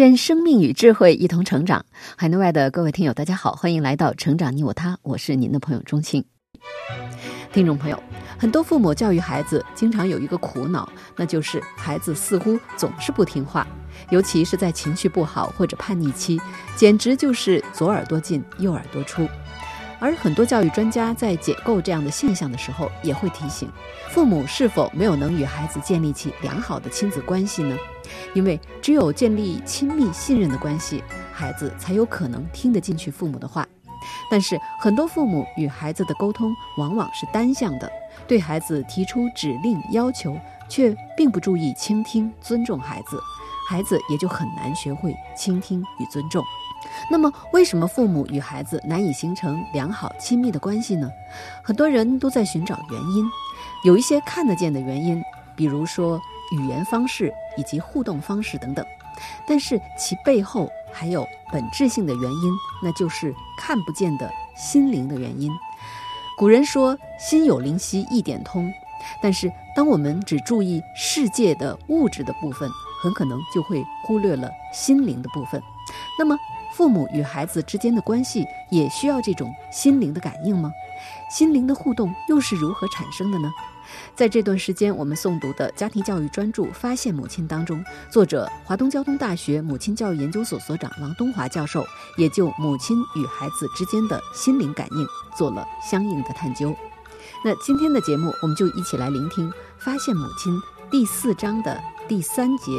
愿生命与智慧一同成长。海内外的各位听友，大家好，欢迎来到《成长你我他》，我是您的朋友钟青。听众朋友，很多父母教育孩子，经常有一个苦恼，那就是孩子似乎总是不听话，尤其是在情绪不好或者叛逆期，简直就是左耳朵进右耳朵出。而很多教育专家在解构这样的现象的时候，也会提醒父母是否没有能与孩子建立起良好的亲子关系呢？因为只有建立亲密信任的关系，孩子才有可能听得进去父母的话。但是很多父母与孩子的沟通往往是单向的，对孩子提出指令要求，却并不注意倾听、尊重孩子，孩子也就很难学会倾听与尊重。那么，为什么父母与孩子难以形成良好亲密的关系呢？很多人都在寻找原因，有一些看得见的原因，比如说语言方式以及互动方式等等，但是其背后还有本质性的原因，那就是看不见的心灵的原因。古人说“心有灵犀一点通”，但是当我们只注意世界的物质的部分，很可能就会忽略了心灵的部分。那么，父母与孩子之间的关系也需要这种心灵的感应吗？心灵的互动又是如何产生的呢？在这段时间，我们诵读的家庭教育专著《发现母亲》当中，作者华东交通大学母亲教育研究所所长王东华教授也就母亲与孩子之间的心灵感应做了相应的探究。那今天的节目，我们就一起来聆听《发现母亲》第四章的第三节：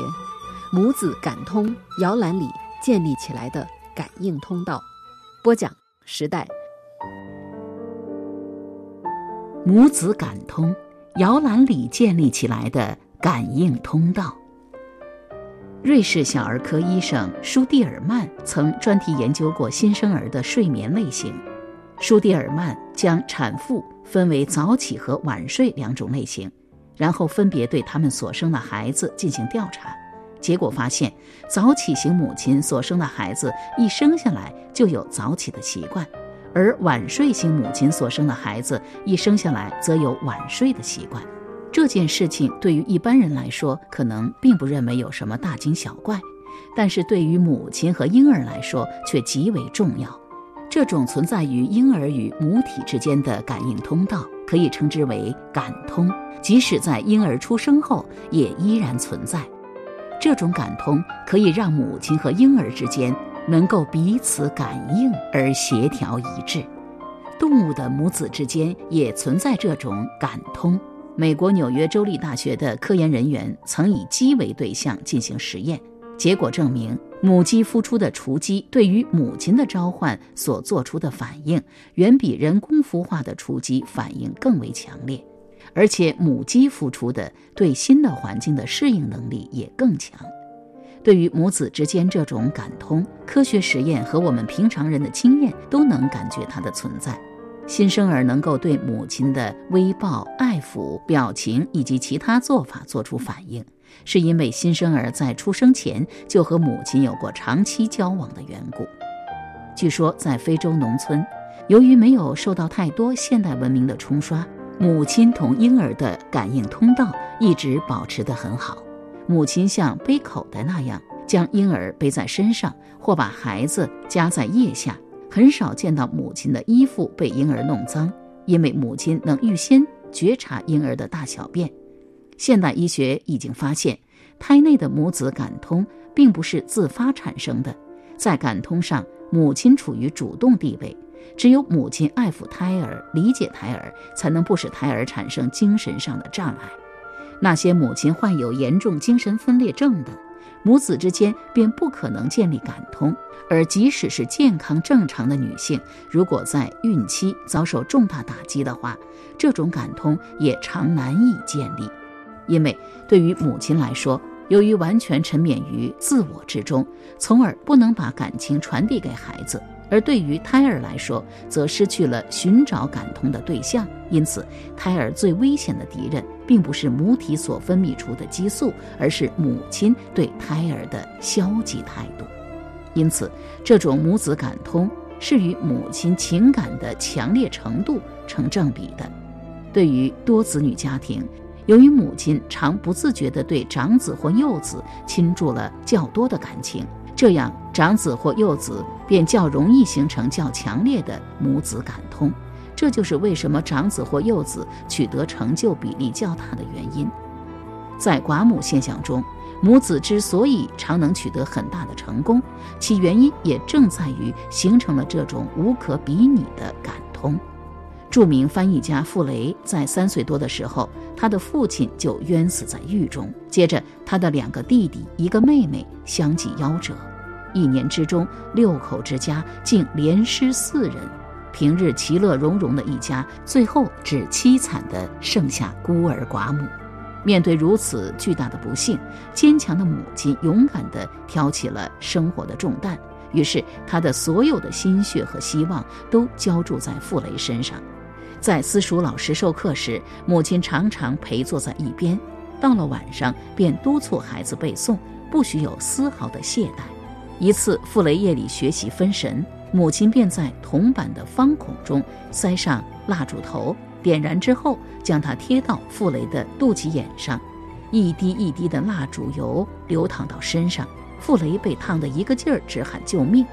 母子感通摇篮里建立起来的。感应通道，播讲时代。母子感通，摇篮里建立起来的感应通道。瑞士小儿科医生舒蒂尔曼曾专题研究过新生儿的睡眠类型。舒蒂尔曼将产妇分为早起和晚睡两种类型，然后分别对他们所生的孩子进行调查。结果发现，早起型母亲所生的孩子一生下来就有早起的习惯，而晚睡型母亲所生的孩子一生下来则有晚睡的习惯。这件事情对于一般人来说可能并不认为有什么大惊小怪，但是对于母亲和婴儿来说却极为重要。这种存在于婴儿与母体之间的感应通道，可以称之为感通，即使在婴儿出生后也依然存在。这种感通可以让母亲和婴儿之间能够彼此感应而协调一致，动物的母子之间也存在这种感通。美国纽约州立大学的科研人员曾以鸡为对象进行实验，结果证明，母鸡孵出的雏鸡对于母亲的召唤所做出的反应，远比人工孵化的雏鸡反应更为强烈。而且母鸡孵出的对新的环境的适应能力也更强。对于母子之间这种感通，科学实验和我们平常人的经验都能感觉它的存在。新生儿能够对母亲的微抱、爱抚、表情以及其他做法做出反应，是因为新生儿在出生前就和母亲有过长期交往的缘故。据说在非洲农村，由于没有受到太多现代文明的冲刷。母亲同婴儿的感应通道一直保持得很好。母亲像背口袋那样将婴儿背在身上，或把孩子夹在腋下，很少见到母亲的衣服被婴儿弄脏，因为母亲能预先觉察婴儿的大小便。现代医学已经发现，胎内的母子感通并不是自发产生的，在感通上，母亲处于主动地位。只有母亲爱抚胎儿、理解胎儿，才能不使胎儿产生精神上的障碍。那些母亲患有严重精神分裂症的母子之间，便不可能建立感通。而即使是健康正常的女性，如果在孕期遭受重大打击的话，这种感通也常难以建立。因为对于母亲来说，由于完全沉湎于自我之中，从而不能把感情传递给孩子；而对于胎儿来说，则失去了寻找感通的对象。因此，胎儿最危险的敌人，并不是母体所分泌出的激素，而是母亲对胎儿的消极态度。因此，这种母子感通是与母亲情感的强烈程度成正比的。对于多子女家庭，由于母亲常不自觉地对长子或幼子倾注了较多的感情，这样长子或幼子便较容易形成较强烈的母子感通。这就是为什么长子或幼子取得成就比例较大的原因。在寡母现象中，母子之所以常能取得很大的成功，其原因也正在于形成了这种无可比拟的感通。著名翻译家傅雷在三岁多的时候，他的父亲就冤死在狱中。接着，他的两个弟弟、一个妹妹相继夭折，一年之中，六口之家竟连失四人。平日其乐融融的一家，最后只凄惨地剩下孤儿寡母。面对如此巨大的不幸，坚强的母亲勇敢地挑起了生活的重担，于是她的所有的心血和希望都浇筑在傅雷身上。在私塾老师授课时，母亲常常陪坐在一边。到了晚上，便督促孩子背诵，不许有丝毫的懈怠。一次，傅雷夜里学习分神，母亲便在铜板的方孔中塞上蜡烛头，点燃之后，将它贴到傅雷的肚脐眼上，一滴一滴的蜡烛油流淌到身上，傅雷被烫得一个劲儿直喊救命。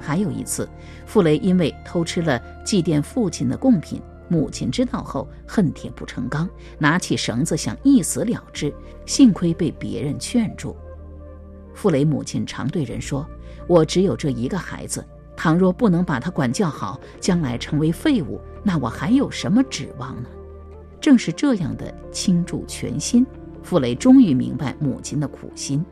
还有一次，傅雷因为偷吃了祭奠父亲的贡品。母亲知道后，恨铁不成钢，拿起绳子想一死了之。幸亏被别人劝住。傅雷母亲常对人说：“我只有这一个孩子，倘若不能把他管教好，将来成为废物，那我还有什么指望呢？”正是这样的倾注全心，傅雷终于明白母亲的苦心。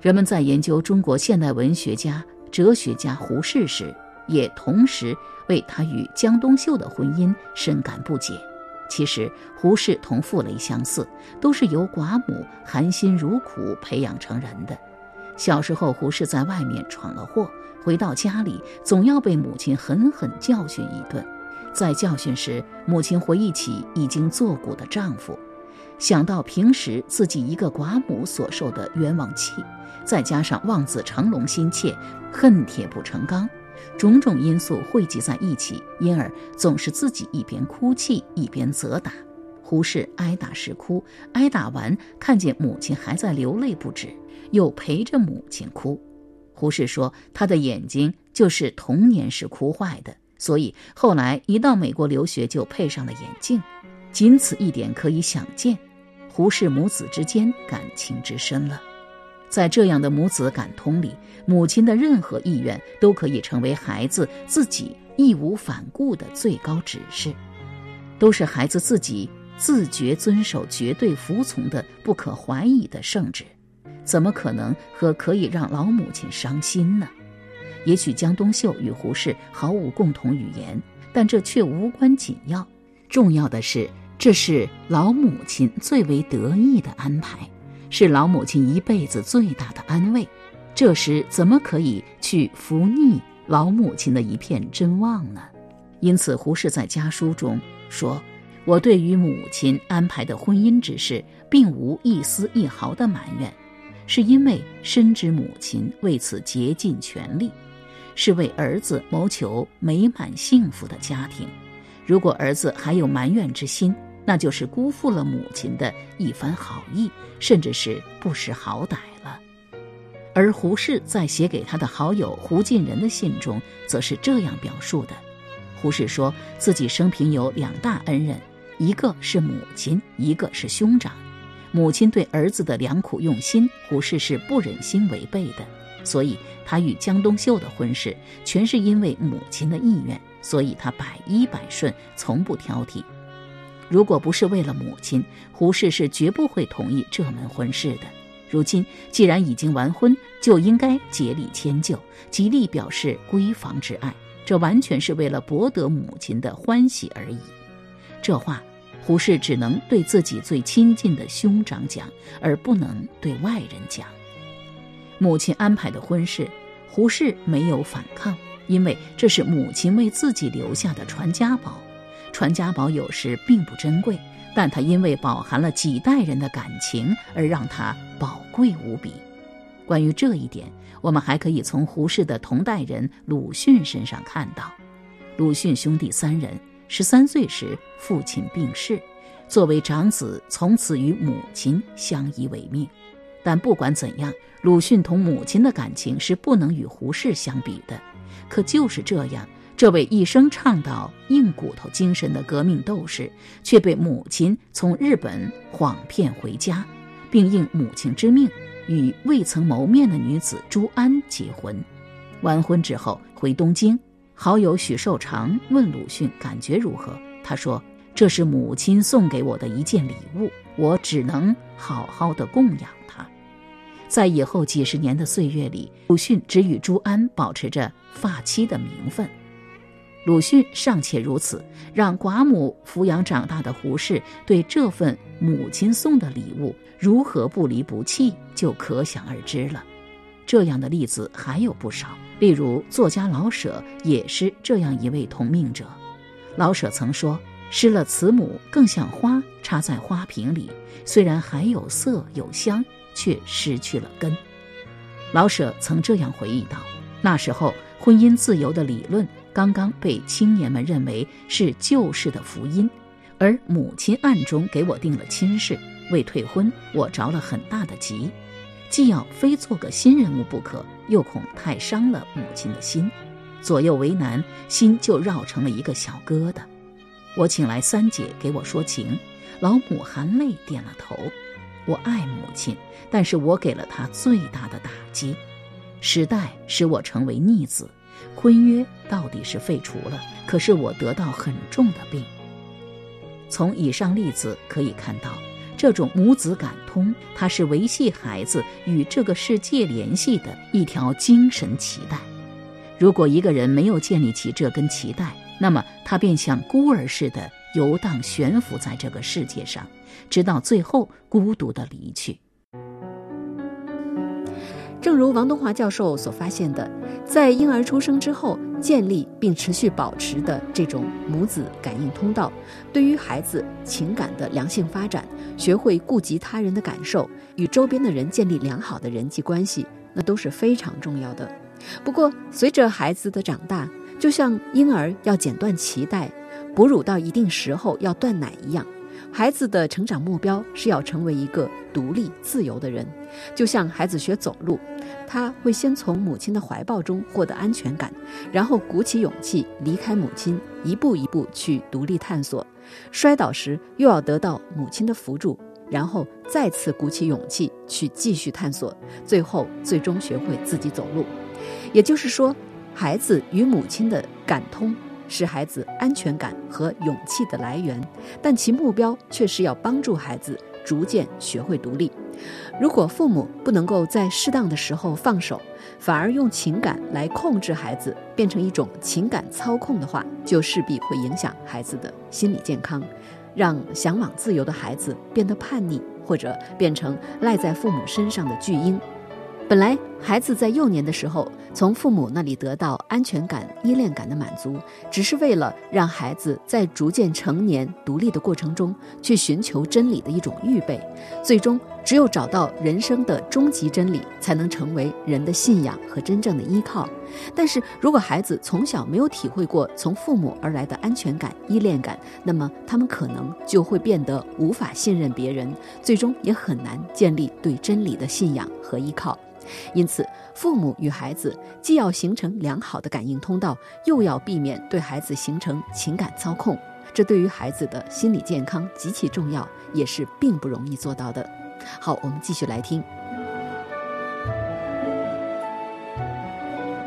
人们在研究中国现代文学家、哲学家胡适时，也同时。为他与江冬秀的婚姻深感不解。其实，胡适同傅雷相似，都是由寡母含辛茹苦培养成人的。小时候，胡适在外面闯了祸，回到家里总要被母亲狠狠教训一顿。在教训时，母亲回忆起已经作古的丈夫，想到平时自己一个寡母所受的冤枉气，再加上望子成龙心切，恨铁不成钢。种种因素汇集在一起，因而总是自己一边哭泣一边责打。胡适挨打时哭，挨打完看见母亲还在流泪不止，又陪着母亲哭。胡适说，他的眼睛就是童年时哭坏的，所以后来一到美国留学就配上了眼镜。仅此一点可以想见，胡适母子之间感情之深了。在这样的母子感通里，母亲的任何意愿都可以成为孩子自己义无反顾的最高指示，都是孩子自己自觉遵守、绝对服从的不可怀疑的圣旨，怎么可能和可以让老母亲伤心呢？也许江冬秀与胡适毫无共同语言，但这却无关紧要，重要的是这是老母亲最为得意的安排。是老母亲一辈子最大的安慰，这时怎么可以去拂逆老母亲的一片真望呢？因此，胡适在家书中说：“我对于母亲安排的婚姻之事，并无一丝一毫的埋怨，是因为深知母亲为此竭尽全力，是为儿子谋求美满幸福的家庭。如果儿子还有埋怨之心，”那就是辜负了母亲的一番好意，甚至是不识好歹了。而胡适在写给他的好友胡进仁的信中，则是这样表述的：胡适说自己生平有两大恩人，一个是母亲，一个是兄长。母亲对儿子的良苦用心，胡适是不忍心违背的，所以他与江冬秀的婚事，全是因为母亲的意愿，所以他百依百顺，从不挑剔。如果不是为了母亲，胡适是绝不会同意这门婚事的。如今既然已经完婚，就应该竭力迁就，极力表示闺房之爱。这完全是为了博得母亲的欢喜而已。这话胡适只能对自己最亲近的兄长讲，而不能对外人讲。母亲安排的婚事，胡适没有反抗，因为这是母亲为自己留下的传家宝。传家宝有时并不珍贵，但它因为饱含了几代人的感情，而让它宝贵无比。关于这一点，我们还可以从胡适的同代人鲁迅身上看到。鲁迅兄弟三人，十三岁时父亲病逝，作为长子，从此与母亲相依为命。但不管怎样，鲁迅同母亲的感情是不能与胡适相比的。可就是这样，这位一生倡导硬骨头精神的革命斗士，却被母亲从日本谎骗回家，并应母亲之命与未曾谋面的女子朱安结婚。完婚之后回东京，好友许寿裳问鲁迅感觉如何，他说：“这是母亲送给我的一件礼物，我只能好好的供养。”在以后几十年的岁月里，鲁迅只与朱安保持着发妻的名分。鲁迅尚且如此，让寡母抚养长大的胡适对这份母亲送的礼物如何不离不弃，就可想而知了。这样的例子还有不少，例如作家老舍也是这样一位同命者。老舍曾说：“失了慈母，更像花插在花瓶里，虽然还有色有香。”却失去了根。老舍曾这样回忆道：“那时候，婚姻自由的理论刚刚被青年们认为是旧式的福音，而母亲暗中给我定了亲事。为退婚，我着了很大的急，既要非做个新人物不可，又恐太伤了母亲的心，左右为难，心就绕成了一个小疙瘩。我请来三姐给我说情，老母含泪点了头。”我爱母亲，但是我给了她最大的打击。时代使我成为逆子，婚约到底是废除了，可是我得到很重的病。从以上例子可以看到，这种母子感通，它是维系孩子与这个世界联系的一条精神脐带。如果一个人没有建立起这根脐带，那么他便像孤儿似的游荡悬浮在这个世界上。直到最后孤独的离去。正如王东华教授所发现的，在婴儿出生之后建立并持续保持的这种母子感应通道，对于孩子情感的良性发展、学会顾及他人的感受、与周边的人建立良好的人际关系，那都是非常重要的。不过，随着孩子的长大，就像婴儿要剪断脐带，哺乳到一定时候要断奶一样。孩子的成长目标是要成为一个独立自由的人，就像孩子学走路，他会先从母亲的怀抱中获得安全感，然后鼓起勇气离开母亲，一步一步去独立探索。摔倒时又要得到母亲的扶助，然后再次鼓起勇气去继续探索，最后最终学会自己走路。也就是说，孩子与母亲的感通。是孩子安全感和勇气的来源，但其目标却是要帮助孩子逐渐学会独立。如果父母不能够在适当的时候放手，反而用情感来控制孩子，变成一种情感操控的话，就势必会影响孩子的心理健康，让向往自由的孩子变得叛逆，或者变成赖在父母身上的巨婴。本来，孩子在幼年的时候从父母那里得到安全感、依恋感的满足，只是为了让孩子在逐渐成年、独立的过程中去寻求真理的一种预备。最终，只有找到人生的终极真理，才能成为人的信仰和真正的依靠。但是如果孩子从小没有体会过从父母而来的安全感、依恋感，那么他们可能就会变得无法信任别人，最终也很难建立对真理的信仰和依靠。因此，父母与孩子既要形成良好的感应通道，又要避免对孩子形成情感操控，这对于孩子的心理健康极其重要，也是并不容易做到的。好，我们继续来听。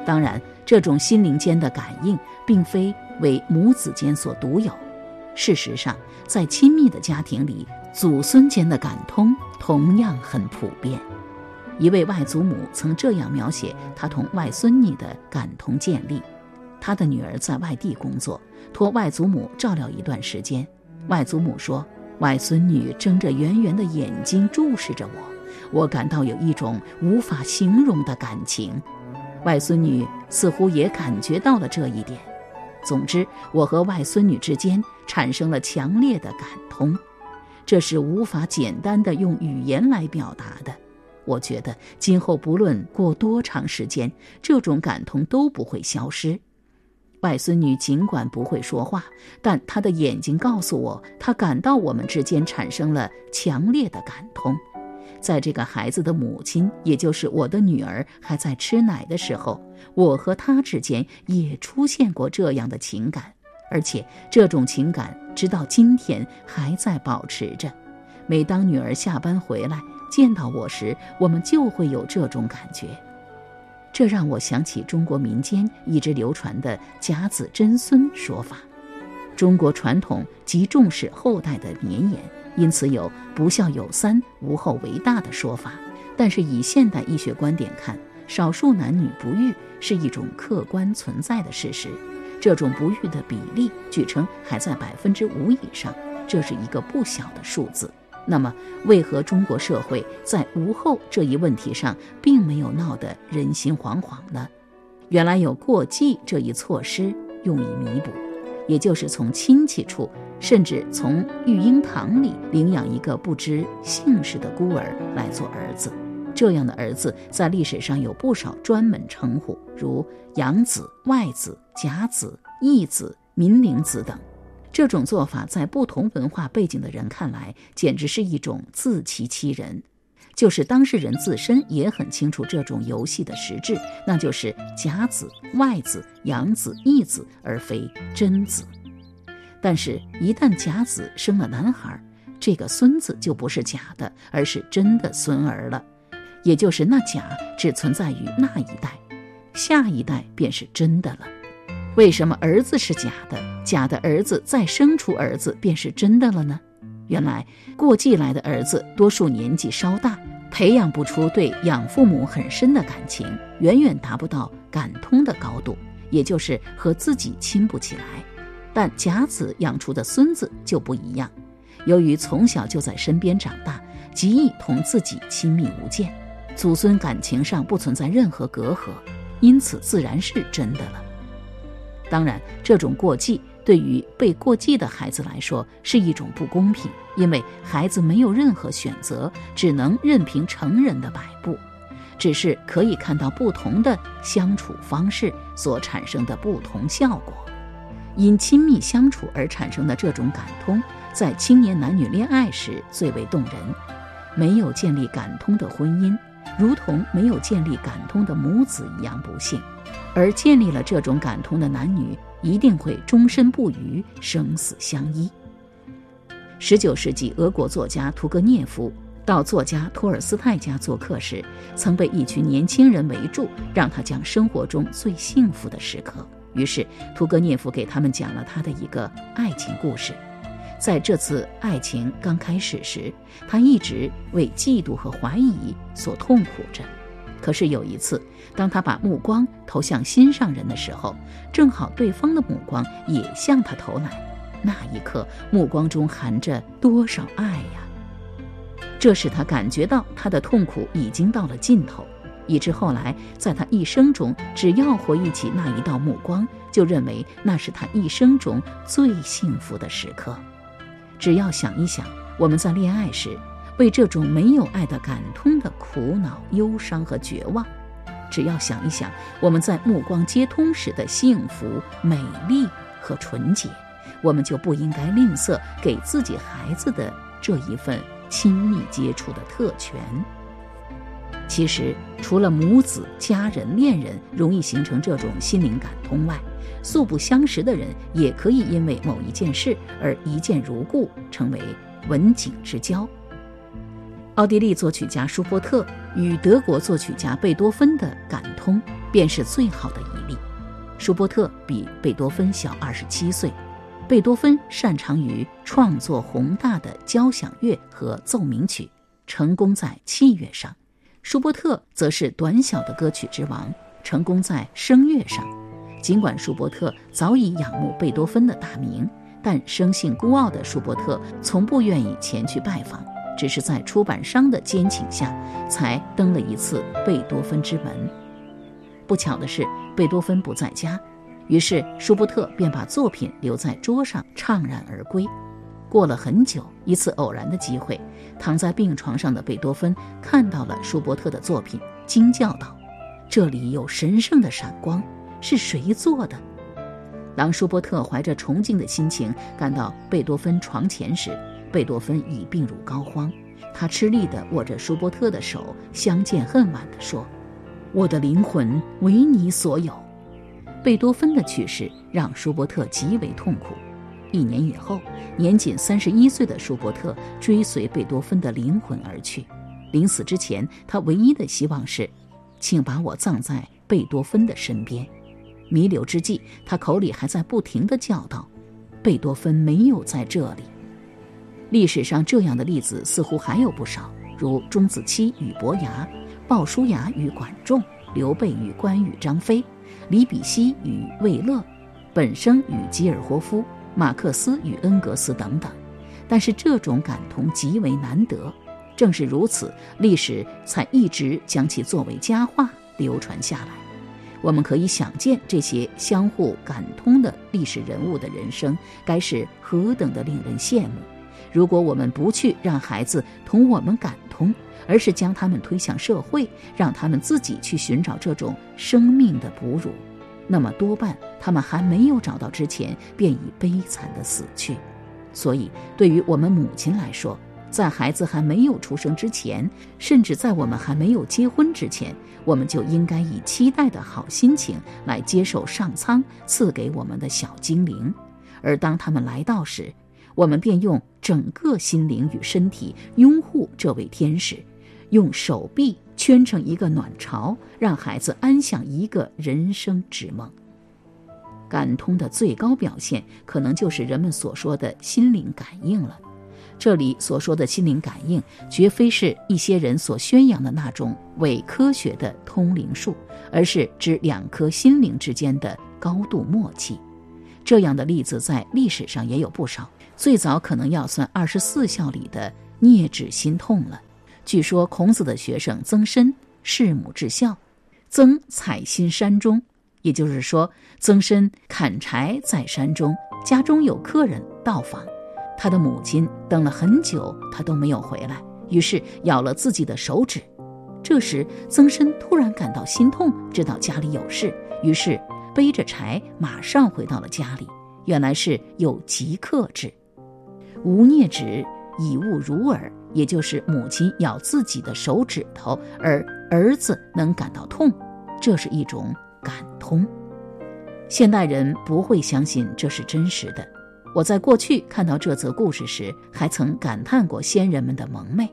当然，这种心灵间的感应并非为母子间所独有，事实上，在亲密的家庭里，祖孙间的感通同样很普遍。一位外祖母曾这样描写她同外孙女的感同建立：她的女儿在外地工作，托外祖母照料一段时间。外祖母说，外孙女睁着圆圆的眼睛注视着我，我感到有一种无法形容的感情。外孙女似乎也感觉到了这一点。总之，我和外孙女之间产生了强烈的感通，这是无法简单的用语言来表达的。我觉得今后不论过多长时间，这种感通都不会消失。外孙女尽管不会说话，但她的眼睛告诉我，她感到我们之间产生了强烈的感通。在这个孩子的母亲，也就是我的女儿还在吃奶的时候，我和她之间也出现过这样的情感，而且这种情感直到今天还在保持着。每当女儿下班回来见到我时，我们就会有这种感觉。这让我想起中国民间一直流传的“甲子真孙”说法。中国传统极重视后代的绵延。因此有“不孝有三，无后为大”的说法，但是以现代医学观点看，少数男女不育是一种客观存在的事实。这种不育的比例据称还在百分之五以上，这是一个不小的数字。那么，为何中国社会在无后这一问题上并没有闹得人心惶惶呢？原来有过继这一措施用以弥补。也就是从亲戚处，甚至从育婴堂里领养一个不知姓氏的孤儿来做儿子，这样的儿子在历史上有不少专门称呼，如养子、外子、甲子、义子、民灵子等。这种做法在不同文化背景的人看来，简直是一种自欺欺人。就是当事人自身也很清楚这种游戏的实质，那就是甲子、外子、养子、义子，而非真子。但是，一旦甲子生了男孩，这个孙子就不是假的，而是真的孙儿了。也就是那甲只存在于那一代，下一代便是真的了。为什么儿子是假的，假的儿子再生出儿子便是真的了呢？原来过继来的儿子多数年纪稍大，培养不出对养父母很深的感情，远远达不到感通的高度，也就是和自己亲不起来。但甲子养出的孙子就不一样，由于从小就在身边长大，极易同自己亲密无间，祖孙感情上不存在任何隔阂，因此自然是真的了。当然，这种过继。对于被过继的孩子来说是一种不公平，因为孩子没有任何选择，只能任凭成人的摆布，只是可以看到不同的相处方式所产生的不同效果。因亲密相处而产生的这种感通，在青年男女恋爱时最为动人。没有建立感通的婚姻，如同没有建立感通的母子一样不幸；而建立了这种感通的男女。一定会终身不渝，生死相依。十九世纪，俄国作家屠格涅夫到作家托尔斯泰家做客时，曾被一群年轻人围住，让他讲生活中最幸福的时刻。于是，屠格涅夫给他们讲了他的一个爱情故事。在这次爱情刚开始时，他一直为嫉妒和怀疑所痛苦着。可是有一次，当他把目光投向心上人的时候，正好对方的目光也向他投来。那一刻，目光中含着多少爱呀！这使他感觉到他的痛苦已经到了尽头，以致后来在他一生中，只要回忆起那一道目光，就认为那是他一生中最幸福的时刻。只要想一想，我们在恋爱时。为这种没有爱的感通的苦恼、忧伤和绝望，只要想一想我们在目光接通时的幸福、美丽和纯洁，我们就不应该吝啬给自己孩子的这一份亲密接触的特权。其实，除了母子、家人、恋人容易形成这种心灵感通外，素不相识的人也可以因为某一件事而一见如故，成为文景之交。奥地利作曲家舒伯特与德国作曲家贝多芬的感通，便是最好的一例。舒伯特比贝多芬小二十七岁，贝多芬擅长于创作宏大的交响乐和奏鸣曲，成功在器乐上；舒伯特则是短小的歌曲之王，成功在声乐上。尽管舒伯特早已仰慕贝多芬的大名。但生性孤傲的舒伯特从不愿意前去拜访，只是在出版商的监请下，才登了一次贝多芬之门。不巧的是，贝多芬不在家，于是舒伯特便把作品留在桌上，怅然而归。过了很久，一次偶然的机会，躺在病床上的贝多芬看到了舒伯特的作品，惊叫道：“这里有神圣的闪光，是谁做的？”当舒伯特怀着崇敬的心情赶到贝多芬床前时，贝多芬已病入膏肓。他吃力地握着舒伯特的手，相见恨晚地说：“我的灵魂为你所有。”贝多芬的去世让舒伯特极为痛苦。一年以后，年仅三十一岁的舒伯特追随贝多芬的灵魂而去。临死之前，他唯一的希望是：“请把我葬在贝多芬的身边。”弥留之际，他口里还在不停地叫道：“贝多芬没有在这里。”历史上这样的例子似乎还有不少，如钟子期与伯牙、鲍叔牙与管仲、刘备与关羽、张飞、李比希与魏乐、本生与吉尔霍夫、马克思与恩格斯等等。但是这种感同极为难得，正是如此，历史才一直将其作为佳话流传下来。我们可以想见，这些相互感通的历史人物的人生该是何等的令人羡慕。如果我们不去让孩子同我们感通，而是将他们推向社会，让他们自己去寻找这种生命的哺乳，那么多半他们还没有找到之前，便已悲惨的死去。所以，对于我们母亲来说，在孩子还没有出生之前，甚至在我们还没有结婚之前，我们就应该以期待的好心情来接受上苍赐给我们的小精灵，而当他们来到时，我们便用整个心灵与身体拥护这位天使，用手臂圈成一个暖巢，让孩子安享一个人生之梦。感通的最高表现，可能就是人们所说的心灵感应了。这里所说的心灵感应，绝非是一些人所宣扬的那种伪科学的通灵术，而是指两颗心灵之间的高度默契。这样的例子在历史上也有不少，最早可能要算二十四孝里的镊指心痛了。据说孔子的学生曾参弑母至孝，曾采薪山中，也就是说，曾参砍柴在山中，家中有客人到访。他的母亲等了很久，他都没有回来，于是咬了自己的手指。这时，曾参突然感到心痛，知道家里有事，于是背着柴马上回到了家里。原来是有急客至。无镊指，以物如耳，也就是母亲咬自己的手指头，而儿子能感到痛，这是一种感通。现代人不会相信这是真实的。我在过去看到这则故事时，还曾感叹过先人们的蒙昧，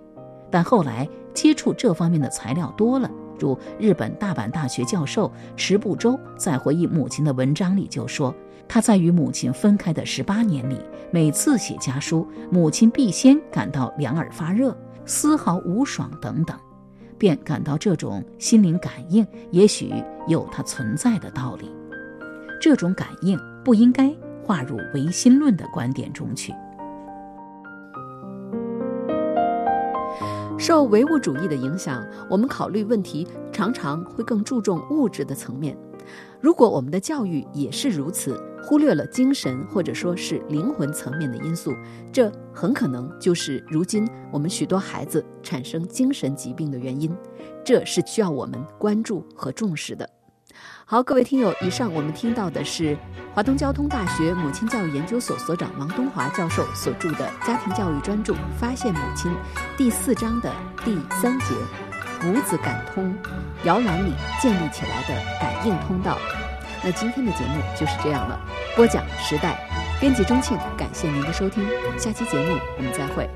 但后来接触这方面的材料多了，如日本大阪大学教授池部周在回忆母亲的文章里就说，他在与母亲分开的十八年里，每次写家书，母亲必先感到两耳发热，丝毫无爽等等，便感到这种心灵感应也许有它存在的道理。这种感应不应该。划入唯心论的观点中去。受唯物主义的影响，我们考虑问题常常会更注重物质的层面。如果我们的教育也是如此，忽略了精神或者说是灵魂层面的因素，这很可能就是如今我们许多孩子产生精神疾病的原因。这是需要我们关注和重视的。好，各位听友，以上我们听到的是华东交通大学母亲教育研究所所长王东华教授所著的家庭教育专著《发现母亲》第四章的第三节“母子感通摇篮里建立起来的感应通道”。那今天的节目就是这样了。播讲时代，编辑钟庆，感谢您的收听，下期节目我们再会。